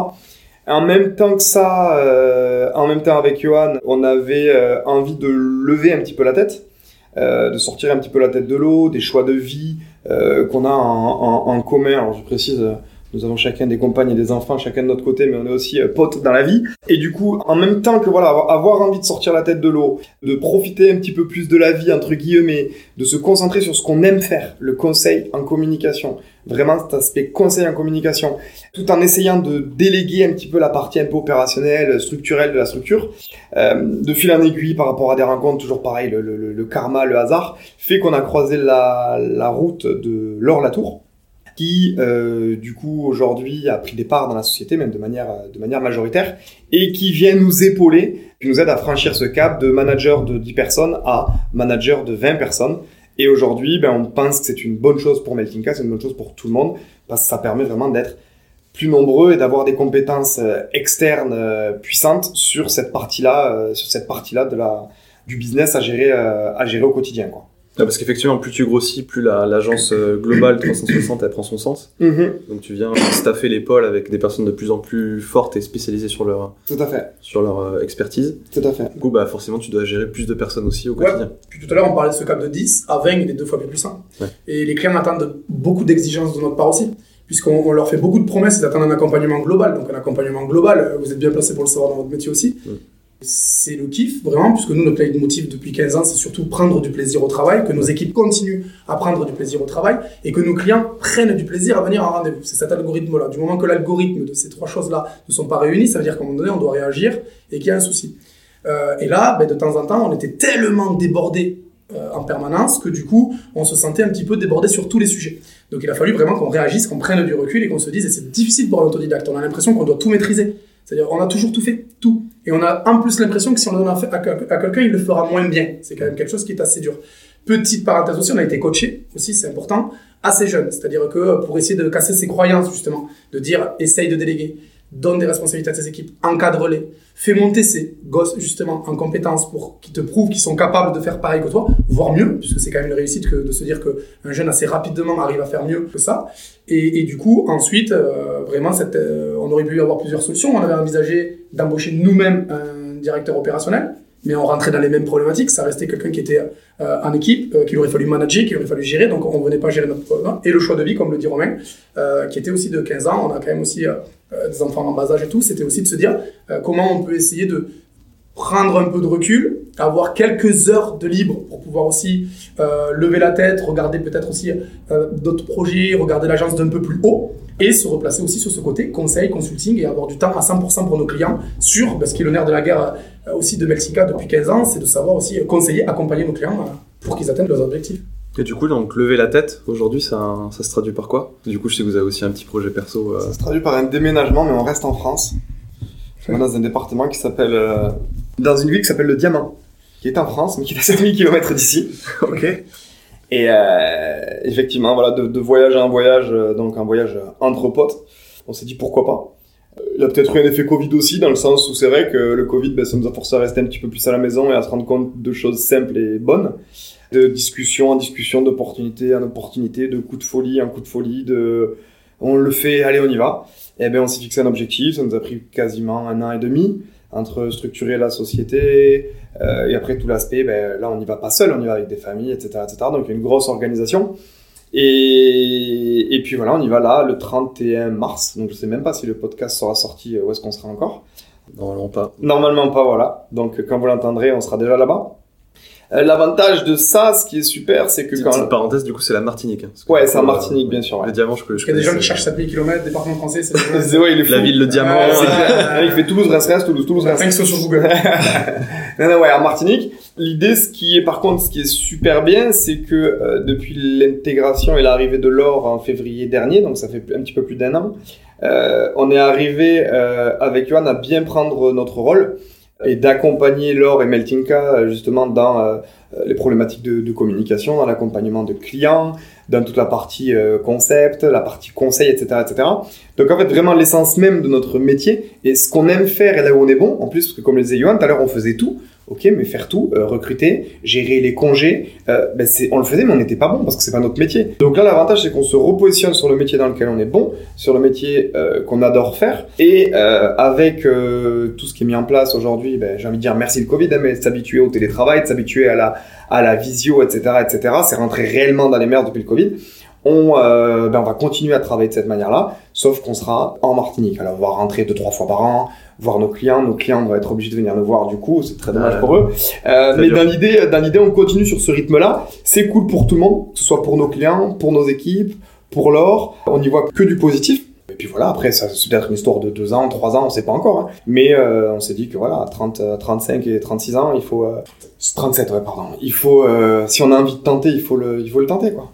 En même temps que ça, euh, en même temps avec Johan, on avait euh, envie de lever un petit peu la tête, euh, de sortir un petit peu la tête de l'eau, des choix de vie euh, qu'on a en, en, commun. Alors je précise, euh, nous avons chacun des compagnes et des enfants, chacun de notre côté, mais on est aussi euh, potes dans la vie. Et du coup, en même temps que voilà, avoir- envie de sortir la tête de l'eau, de profiter un petit peu plus de la vie entre guillemets, de se concentrer sur ce qu'on aime faire, le conseil en communication, vraiment cet aspect conseil en communication, tout en essayant de déléguer un petit peu la partie un peu opérationnelle, structurelle de la structure, euh, de fil en aiguille par rapport à des rencontres, toujours pareil, le karma, le hasard, fait qu'on a croisé la, la route de Laure Latour, qui euh, du coup aujourd'hui a pris des parts dans la société, même de manière, de manière majoritaire, et qui vient nous épauler, qui nous aide à franchir ce cap de manager de 10 personnes à manager de 20 personnes. Et aujourd'hui, ben, on pense que c'est une bonne chose pour Meltinka, c'est une bonne chose pour tout le monde, parce que ça permet vraiment d'être plus nombreux et d'avoir des compétences euh, externes euh, puissantes sur cette partie-là, euh, sur cette partie-là de la du business à gérer euh, à gérer au quotidien. Ah, Parce qu'effectivement, plus tu grossis, plus la- l'agence euh, globale 360 elle prend son sens. Donc tu viens staffer les pôles avec des personnes de plus en plus fortes et spécialisées sur leur, Tout à fait, sur leur euh, expertise. tout à fait. Du coup, bah, forcément, tu dois gérer plus de personnes aussi au Ouais. quotidien. Puis tout à l'heure, on parlait de ce cap de 10 à 20, il est deux fois plus puissant. Ouais. Et les clients attendent beaucoup d'exigences de notre part aussi, puisqu'on on leur fait beaucoup de promesses, ils attendent un accompagnement global. Donc un accompagnement global, euh, vous êtes bien placé pour le savoir dans votre métier aussi. C'est le kiff, vraiment, puisque nous, notre leitmotiv depuis 15 ans, c'est surtout prendre du plaisir au travail, que nos équipes continuent à prendre du plaisir au travail, et que nos clients prennent du plaisir à venir en rendez-vous. C'est cet algorithme-là. Du moment que l'algorithme de ces trois choses-là ne sont pas réunis, ça veut dire qu'à un moment donné, on doit réagir et qu'il y a un souci. Euh, et là, ben, de temps en temps, on était tellement débordés euh, en permanence que du coup, on se sentait un petit peu débordé sur tous les sujets. Donc il a fallu vraiment qu'on réagisse, qu'on prenne du recul et qu'on se dise, et c'est difficile pour un autodidacte, on a l'impression qu'on doit tout maîtriser. C'est-à-dire, on a toujours tout fait, tout. Et on a en plus l'impression que si on le donne à, à, à quelqu'un, il le fera moins bien. C'est quand même quelque chose qui est assez dur. Petite parenthèse aussi, on a été coaché, aussi, c'est important, assez jeune. C'est-à-dire que pour essayer de casser ses croyances, justement, de dire, essaye de déléguer, donne des responsabilités à tes équipes, encadre-les, fais monter ces gosses, justement, en compétences pour qu'ils te prouvent qu'ils sont capables de faire pareil que toi, voire mieux, puisque c'est quand même une réussite que de se dire qu'un jeune assez rapidement arrive à faire mieux que ça. Et, du coup, ensuite, euh, vraiment, euh, on aurait pu avoir plusieurs solutions. On avait envisagé d'embaucher nous-mêmes un directeur opérationnel, mais on rentrait dans les mêmes problématiques. Ça restait quelqu'un qui était euh, en équipe, euh, qu'il aurait fallu manager, qu'il aurait fallu gérer, donc on ne venait pas gérer notre problème. Et le choix de vie, comme le dit Romain, euh, qui était aussi de 15 ans, on a quand même aussi des enfants en bas âge et tout, c'était aussi de se dire comment on peut essayer de prendre un peu de recul, avoir quelques heures de libre pour pouvoir aussi euh, lever la tête, regarder peut-être aussi euh, d'autres projets, regarder l'agence d'un peu plus haut et se replacer aussi sur ce côté conseil, consulting et avoir du temps à 100% pour nos clients sur, parce qu'il est le nerf de la guerre euh, aussi de Mexica depuis 15 ans, c'est de savoir aussi conseiller, accompagner nos clients euh, pour qu'ils atteignent leurs objectifs. Et du coup, donc, lever la tête, aujourd'hui, ça, ça se traduit par quoi? Du coup, je sais que vous avez aussi un petit projet perso. euh, Ça se traduit par un déménagement, mais on reste en France. On est dans un département qui s'appelle. euh, dans une ville qui s'appelle le Diamant, qui est en France, mais qui est à 7000 km d'ici. Ok. Et euh, effectivement, voilà, de, de voyage en voyage, euh, donc un voyage entre potes, on s'est dit pourquoi pas. Euh, Il y a peut-être eu un effet Covid aussi, dans le sens où c'est vrai que le Covid, ben, ça nous a forcé à rester un petit peu plus à la maison et à se rendre compte de choses simples et bonnes. De discussion en discussion, d'opportunité en opportunité, de coup de folie en coup de folie, de on le fait, allez, on y va. Et ben on s'est fixé un objectif, ça nous a pris quasiment un an et demi entre structurer la société euh, et après tout l'aspect, ben, là on n'y va pas seul, on y va avec des familles, etc. etc. Donc il y a une grosse organisation. Et, et puis voilà, on y va là le 31 mars. Donc je sais même pas si le podcast sera sorti, euh, où est-ce qu'on sera encore. Normalement pas. Normalement pas, voilà. Donc quand vous l'entendrez, on sera déjà là-bas. Euh, L'avantage de ça, ce qui est super, c'est que Petite, quand... petite parenthèse, du coup, c'est la Martinique. hein, Ouais, c'est coup, en Martinique, bien sûr, ouais. Le diamant, je peux. Qu'il y a des gens qui cherchent 7000 km, département français, c'est C'est ouais, il est fou. La ville, le diamant. Euh. Il fait Toulouse, Reims, Reims, Toulouse, Toulouse, Reims. Enfin, ils sont sur Google. non, non, ouais, en Martinique. L'idée, ce qui est, par contre, ce qui est super bien, c'est que euh, depuis l'intégration et l'arrivée de l'or en février dernier, donc ça fait un petit peu plus d'un an, euh, on est arrivé euh, avec Johan à bien prendre notre rôle et d'accompagner Laure et Meltinka euh, justement dans euh, les problématiques de, communication, dans l'accompagnement de clients, dans toute la partie euh, concept, la partie conseil, etc., etc. Donc en fait vraiment l'essence même de notre métier et ce qu'on aime faire et là où on est bon, en plus parce que comme le disait Johan, tout à l'heure on faisait tout, ok, mais faire tout, euh, recruter, gérer les congés, euh, ben on le faisait mais on n'était pas bon parce que c'est pas notre métier. Donc là l'avantage c'est qu'on se repositionne sur le métier dans lequel on est bon, sur le métier euh, qu'on adore faire et euh, avec euh, tout ce qui est mis en place aujourd'hui, ben, j'ai envie de dire merci le Covid, hein, mais s'habituer au télétravail, s'habituer à la à la visio, etc., etc. C'est rentré réellement dans les mers depuis le Covid. On, euh, ben, on va continuer à travailler de cette manière-là, sauf qu'on sera en Martinique. Alors on va rentrer deux trois fois par an, voir nos clients. Nos clients vont être obligés de venir nous voir du coup, c'est très dommage Ouais. pour eux. Euh, mais dur. dans l'idée, dans l'idée, on continue sur ce rythme-là. C'est cool pour tout le monde, que ce soit pour nos clients, pour nos équipes, pour l'or. On n'y voit que du positif. Et puis voilà, après, ça c'est peut-être une histoire de deux ans, trois ans, on sait pas encore. hein. Mais euh, on s'est dit que voilà, à 30, euh, 35 et 36 ans, il faut... Euh, c'est 37, ouais, pardon. Il faut... euh, si on a envie de tenter, il faut le, il faut le tenter, quoi.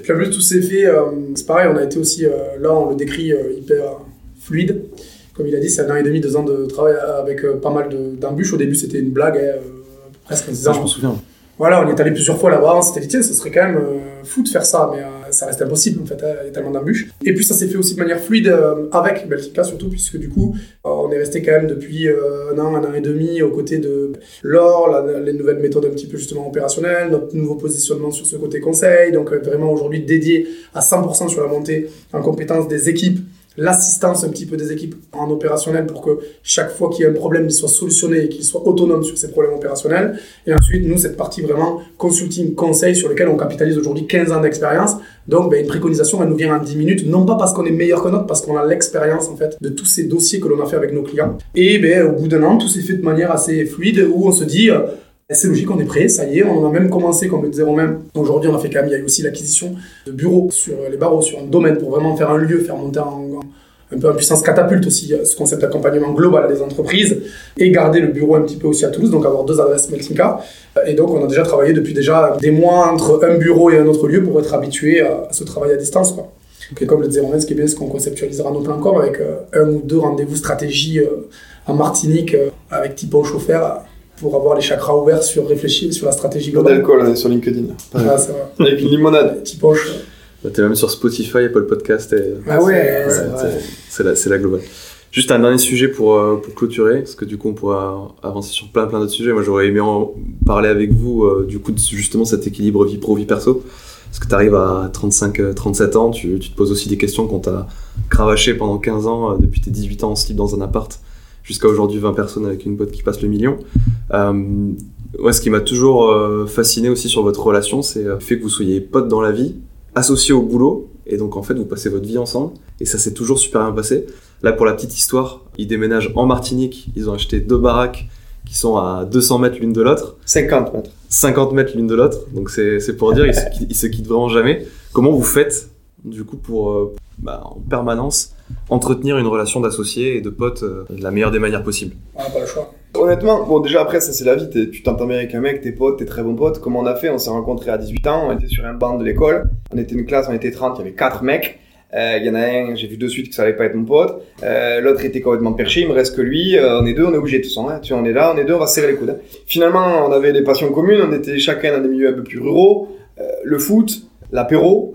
Puis en plus, tout s'est fait, euh, c'est pareil, on a été aussi, euh, là, on le décrit euh, hyper fluide. Comme il a dit, c'est un an et demi, deux ans de travail avec euh, pas mal de- d'embûches. Au début, c'était une blague, hein, euh, presque en disant, Ça, je m'en souviens. Voilà, on est allé plusieurs fois là-bas, on s'était dit, tiens, ce serait quand même euh, fou de faire ça, mais euh, ça reste impossible, en fait, hein, il y a tellement d'embûches. Et puis ça s'est fait aussi de manière fluide euh, avec Beltica, surtout, puisque du coup, on est resté quand même depuis un an, un an et demi aux côtés de l'or, les nouvelles méthodes un petit peu justement opérationnelles, notre nouveau positionnement sur ce côté conseil, donc vraiment aujourd'hui dédié à 100% sur la montée en compétence des équipes, l'assistance un petit peu des équipes en opérationnel pour que chaque fois qu'il y a un problème, il soit solutionné et qu'il soit autonome sur ces problèmes opérationnels. Et ensuite, nous, cette partie vraiment consulting, conseil, sur lequel on capitalise aujourd'hui 15 ans d'expérience. Donc, ben, une préconisation, elle nous vient en 10 minutes, non pas parce qu'on est meilleur que notre, parce qu'on a l'expérience, en fait, de tous ces dossiers que l'on a fait avec nos clients. Et ben, au bout d'un an, tout s'est fait de manière assez fluide, où on se dit, euh, c'est logique, on est prêt, ça y est, on en a même commencé, comme le disait Romain. Aujourd'hui, on a fait quand même, il y a eu aussi l'acquisition de bureaux sur les barreaux, sur un domaine, pour vraiment faire un lieu, faire monter un peu en puissance catapulte aussi euh, ce concept d'accompagnement global des entreprises et garder le bureau un petit peu aussi à Toulouse, donc avoir deux adresses Meltinka. Et donc on a déjà travaillé depuis déjà des mois entre un bureau et un autre lieu pour être habitué à, à ce travail à distance. Quoi. Et comme le disait Romain, ce qui est bien, c'est qu'on conceptualisera nos plans com avec euh, un ou deux rendez-vous stratégie euh, en Martinique euh, avec Tipon Chauffeur euh, pour avoir les chakras ouverts sur réfléchir sur la stratégie Pas globale. d'alcool, on est sur LinkedIn. Ah, ça va. Avec une limonade. Tipon Chauffeur. Bah, T'es même sur Spotify, Apple Podcast. Et... Ah ouais, Ouais, c'est vrai. c'est- c'est la, globale. Juste un dernier sujet pour, euh, pour clôturer, parce que du coup on pourra avancer sur plein plein d'autres sujets. Moi j'aurais aimé en parler avec vous euh, du coup de justement cet équilibre vie pro vie perso. Parce que tu arrives à 35, euh, 37 ans, tu, tu te poses aussi des questions qu'on t'a cravaché pendant 15 ans, euh, depuis tes 18 ans en slip dans un appart, jusqu'à aujourd'hui 20 personnes avec une boîte qui passe le million. Euh, ouais, ce qui m'a toujours euh, fasciné aussi sur votre relation, c'est le fait que vous soyez potes dans la vie, associés au boulot, et donc en fait vous passez votre vie ensemble, et ça s'est toujours super bien passé. Là pour la petite histoire, ils déménagent en Martinique, ils ont acheté deux baraques qui sont à 200 mètres l'une de l'autre. 50 mètres. 50 mètres l'une de l'autre, donc c'est pour dire, ils se, ils se quittent vraiment jamais. Comment vous faites du coup pour euh, bah, en permanence entretenir une relation d'associés et de potes euh, de la meilleure des manières possibles On n'a pas le choix. Honnêtement, bon déjà après ça c'est la vie, tu t'entends bien avec un mec, tes potes, tes très bons potes. Comment on a fait On s'est rencontrés à 18 ans, on était sur un banc de l'école, on était une classe, on était 30, il y avait 4 mecs. Euh, Il y en a un, j'ai vu de suite que ça allait pas être mon pote. L'autre était complètement perché, il me reste que lui. On est deux, on est obligé de façon. Hein. Tu vois, on est là, on est deux, on va se serrer les coudes. hein. Finalement, on avait des passions communes, on était chacun dans des milieux un peu plus ruraux. Le foot, l'apéro,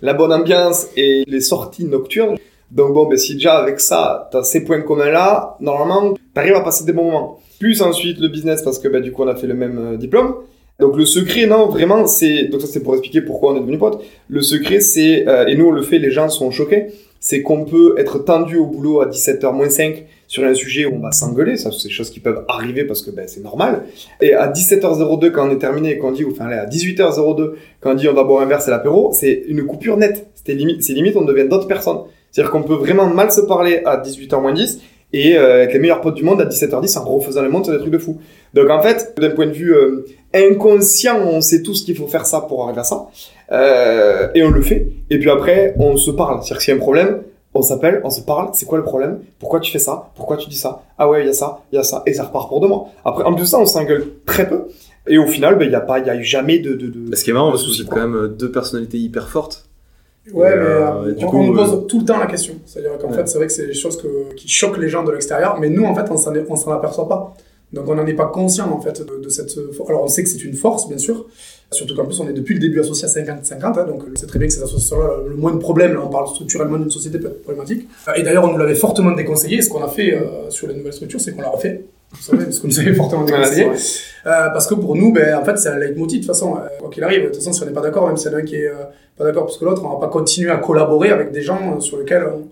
la bonne ambiance et les sorties nocturnes. Donc bon, ben, si déjà avec ça, t'as ces points communs là, normalement, t'arrives à passer des bons moments. Plus ensuite le business parce que ben, du coup on a fait le même euh, diplôme. Donc le secret, non, vraiment, c'est donc ça c'est pour expliquer pourquoi on est devenus potes. Le secret, c'est euh, et nous on le fait, les gens sont choqués, c'est qu'on peut être tendu au boulot à 17h moins 5 sur un sujet où on va s'engueuler, ça c'est des choses qui peuvent arriver parce que ben, c'est normal. Et à 17h02 quand on est terminé et qu'on dit, enfin là, à 18h02 quand on dit on va boire un verre c'est l'apéro, c'est une coupure nette. C'était limite, c'est limite on devient d'autres personnes. C'est-à-dire qu'on peut vraiment mal se parler à 18h moins 10 et euh, être les meilleurs potes du monde à 17h10 en refaisant le monde sur des trucs de fou. Donc en fait, d'un point de vue euh, inconscient, on sait tous qu'il faut faire ça pour arriver à ça. Euh, et on le fait. Et puis après, on se parle. C'est-à-dire que s'il y a un problème, on s'appelle, on se parle. C'est quoi le problème? Pourquoi tu fais ça? Pourquoi tu dis ça? Ah ouais, il y a ça, il y a ça. Et ça repart pour demain. Après, en plus de ça, on s'engueule très peu. Et au final, ben, il n'y a pas, il y a eu jamais de, de, de... Ce qui est marrant parce que êtes quand même deux personnalités hyper fortes. Ouais, Et, mais euh, du on, coup, on nous euh, pose tout le temps la question. C'est-à-dire qu'en Ouais. fait, c'est vrai que c'est des choses que- qui choquent les gens de l'extérieur, mais nous, en fait, on s'en est- on s'en aperçoit pas. Donc, on n'en est pas conscient, en fait, de, de cette force. Alors, on sait que c'est une force, bien sûr. Surtout qu'en plus, on est depuis le début associé à 50-50, hein, donc c'est très bien que ces associations-là, le moins de problèmes, là, on parle structurellement d'une société peut être problématique. Euh, Et d'ailleurs, on nous l'avait fortement déconseillé. Ce qu'on a fait euh, sur les nouvelles structures, c'est qu'on l'a refait. Vous savez, parce qu'on nous avait fortement c'est déconseillé. Euh, parce que pour nous, ben, en fait, c'est un leitmotiv, de toute façon, quoi qu'il arrive. De toute façon, si on n'est pas d'accord, même s'il y en a un qui est euh, pas d'accord plus que l'autre, on va pas continuer à collaborer avec des gens sur lesquels on,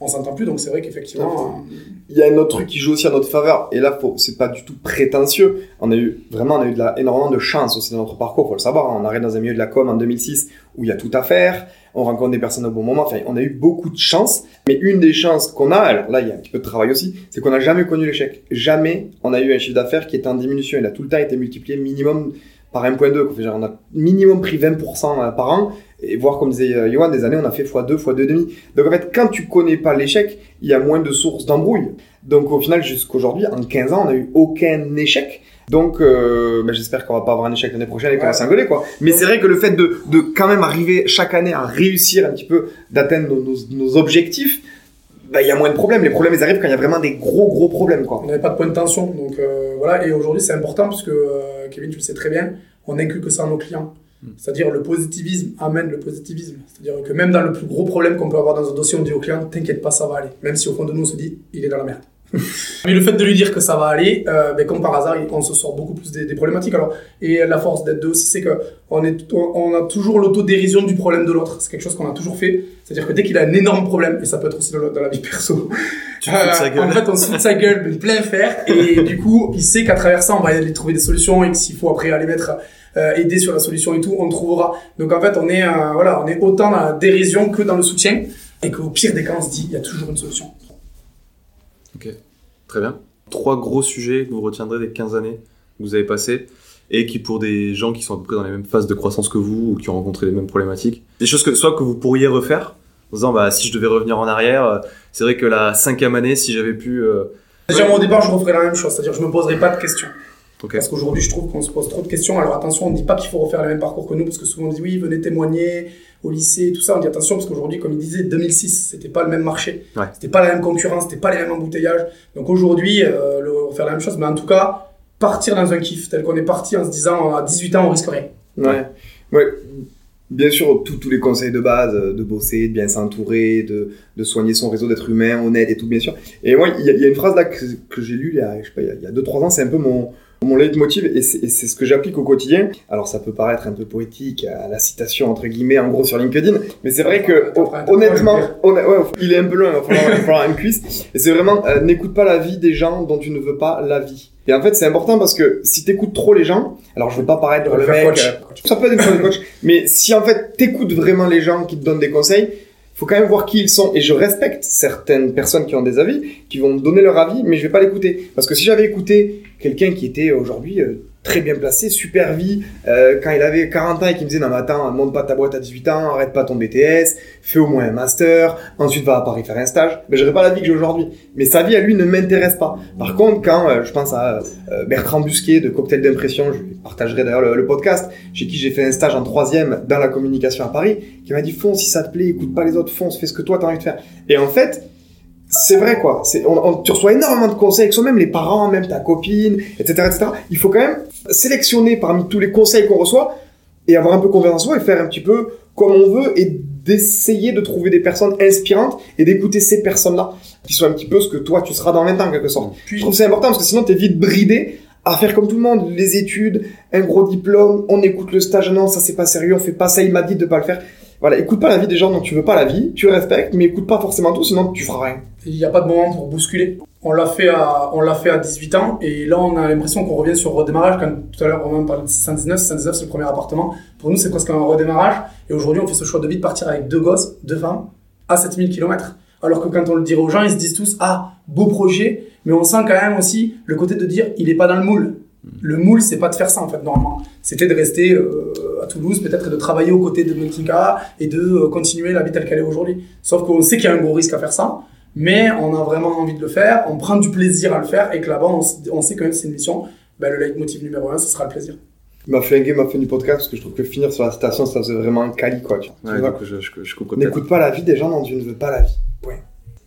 on s'entend plus. Donc c'est vrai qu'effectivement, Il y a un autre truc qui joue aussi à notre faveur, et là, c'est pas du tout prétentieux. On a eu vraiment, on a eu de la, énormément de chance aussi dans notre parcours, faut le savoir. hein. On arrive dans un milieu de la com en 2006 où il y a tout à faire, on rencontre des personnes au bon moment. Enfin, on a eu beaucoup de chance. Mais une des chances qu'on a, alors là, il y a un petit peu de travail aussi, c'est qu'on n'a jamais connu l'échec. Jamais on a eu un chiffre d'affaires qui était en diminution. Il a tout le temps été multiplié minimum par 1.2. quoi. Fait, genre, On a minimum pris 20% par an. Et voir, comme disait euh, Johan, des années, on a fait x2, x2,5. Donc en fait, quand tu connais pas l'échec, il y a moins de sources d'embrouille. Donc au final, jusqu'aujourd'hui, en 15 ans, on n'a eu aucun échec. Donc euh, ben, j'espère qu'on va pas avoir un échec l'année prochaine et qu'on va s'engueuler quoi. Mais c'est vrai que le fait de, de quand même arriver chaque année à réussir un petit peu d'atteindre nos, nos, nos objectifs, il y a moins de problèmes. Les problèmes ils arrivent quand il y a vraiment des gros gros problèmes quoi. on n'avait pas de point de tension. Donc euh, voilà, et aujourd'hui c'est important parce que euh, Kevin, tu le sais très bien, on inculque ça à nos clients. C'est-à-dire le positivisme amène le positivisme. C'est-à-dire que même dans le plus gros problème qu'on peut avoir dans un dossier, on dit au client, t'inquiète pas, ça va aller. Même si au fond de nous on se dit, il est dans la merde. Mais le fait de lui dire que ça va aller, euh, ben, comme par hasard, on se sort beaucoup plus des, des problématiques. Alors, et la force d'être deux aussi, c'est que on, est, on, on a toujours l'autodérision du problème de l'autre. C'est quelque chose qu'on a toujours fait. C'est-à-dire que dès qu'il a un énorme problème, et ça peut être aussi dans, la- vie perso, Tu sa euh, gueule. En fait, on se fout de sa gueule, mais plein fer. Et du coup, il sait qu'à travers ça, on va aller trouver des solutions et que s'il faut après aller mettre euh, aider sur la solution et tout, on le trouvera. Donc en fait, on est euh, voilà, on est autant dans la dérision que dans le soutien. Et qu'au pire des cas, on se dit, il y a toujours une solution. Très bien. Trois gros sujets que vous retiendrez des 15 années que vous avez passées et qui, pour des gens qui sont à peu près dans les mêmes phases de croissance que vous ou qui ont rencontré les mêmes problématiques, des choses que soit que vous pourriez refaire en disant bah si je devais revenir en arrière, euh, c'est vrai que la cinquième année, si j'avais pu, euh, Déjà, moi, au départ, je referais la même chose, c'est-à-dire je me poserai pas de questions. ok, Parce qu'aujourd'hui, je trouve qu'on se pose trop de questions. Alors attention, on ne dit pas qu'il faut refaire le même parcours que nous, parce que souvent on dit oui, venez témoigner au lycée, tout ça. On dit attention, parce qu'aujourd'hui, comme il disait, 2006, c'était pas le même marché, Ouais. c'était pas la même concurrence, c'était pas les mêmes embouteillages. Donc aujourd'hui, euh, le- la même chose, mais en tout cas, partir dans un kiff tel qu'on est parti en se disant à 18 ans, on risque rien. Ouais. Ouais. Bien sûr, tous les conseils de base, euh, de bosser, de bien s'entourer, de, de soigner son réseau, d'être humain, honnête et tout, bien sûr. Et moi, il y, a- il y a une phrase là que, que j'ai lue il y a 2-3 ans, c'est un peu mon, Mon leitmotiv, et c'est et c'est ce que j'applique au quotidien, alors ça peut paraître un peu poétique, à la citation entre guillemets, en gros sur LinkedIn, mais c'est vrai que peu honnêtement, moins, honn- ouais, il est un peu loin, il va falloir, une cuisse. Et c'est vraiment, euh, n'écoute pas la vie des gens dont tu ne veux pas la vie. Et en fait, c'est important parce que si t'écoutes trop les gens, alors je veux pas paraître le mec, coach. euh, ça peut être une de coach, mais si en fait t'écoutes vraiment les gens qui te donnent des conseils, faut quand même voir qui ils sont. Et je respecte certaines personnes qui ont des avis, qui vont me donner leur avis, mais je vais pas l'écouter. Parce que si j'avais écouté quelqu'un qui était aujourd'hui euh, très bien placé, super vie, euh, quand il avait 40 ans et qui me disait non mais attends, monte pas ta boîte à 18 ans, arrête pas ton BTS, fais au moins un master, ensuite va à Paris faire un stage, ben j'aurais pas la vie que j'ai aujourd'hui. Mais sa vie à lui ne m'intéresse pas. Par contre, quand euh, je pense à euh, Bertrand Busquet de Cocktail d'impression, je partagerai d'ailleurs le, podcast, chez qui j'ai fait un stage en troisième dans la communication à Paris, qui m'a dit fonce si ça te plaît, écoute pas les autres, fonce, fais ce que toi t'as envie de faire. Et en fait, c'est vrai quoi. Tu reçois énormément de conseils, que ce soit même les parents, même ta copine, etc., etc. Il faut quand même sélectionner parmi tous les conseils qu'on reçoit et avoir un peu confiance en soi et faire un petit peu comme on veut et d'essayer de trouver des personnes inspirantes et d'écouter ces personnes-là qui soient un petit peu ce que toi tu seras dans 20 ans en quelque sorte. Je Puis, trouve que c'est important parce que sinon t'es vite bridé à faire comme tout le monde, les études, un gros diplôme, on écoute le stage, non ça c'est pas sérieux, on fait pas ça, il m'a dit de pas le faire. Voilà, écoute pas la vie des gens dont tu veux pas la vie, tu respectes, mais écoute pas forcément tout, sinon tu feras rien. il n'y a pas de moment pour bousculer. On l'a fait à, on l'a fait à 18 ans et là on a l'impression qu'on revient sur redémarrage. Quand tout à l'heure Romain parlait de 619, 619 c'est le premier appartement. Pour nous c'est presque un redémarrage et aujourd'hui on fait ce choix de vie de partir avec deux gosses, deux femmes à 7000 km. Alors que quand on le dirait aux gens, ils se disent tous ah beau projet, mais on sent quand même aussi le côté de dire il est pas dans le moule. Le moule c'est pas de faire ça en fait normalement. C'était de rester euh, à Toulouse peut-être et de travailler aux côtés de Meltinka et de euh, continuer la vie telle qu'elle est aujourd'hui. Sauf qu'on sait qu'il y a un gros risque à faire ça mais on a vraiment envie de le faire, on prend du plaisir à le faire et que là-bas, on, sait quand même que c'est une mission. Ben, le leitmotiv numéro un, ce sera le plaisir. Il m'a flingué ma fin du podcast parce que je trouve que finir sur la citation ça faisait vraiment un cali quoi. Tu, Ouais, vois. je, je, je peut-être. N'écoute pas la vie des gens dont tu ne veux pas la vie. Point.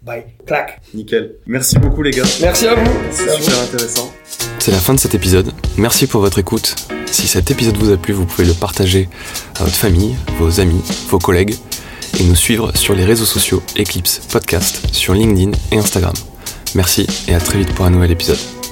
Bye. Clac. Nickel. Merci beaucoup, les gars. Merci à vous. C'est à vous. Super intéressant. C'est la fin de cet épisode. Merci pour votre écoute. Si cet épisode vous a plu, vous pouvez le partager à votre famille, vos amis, vos collègues et nous suivre sur les réseaux sociaux Eclipse Podcast sur LinkedIn et Instagram. Merci et à très vite pour un nouvel épisode.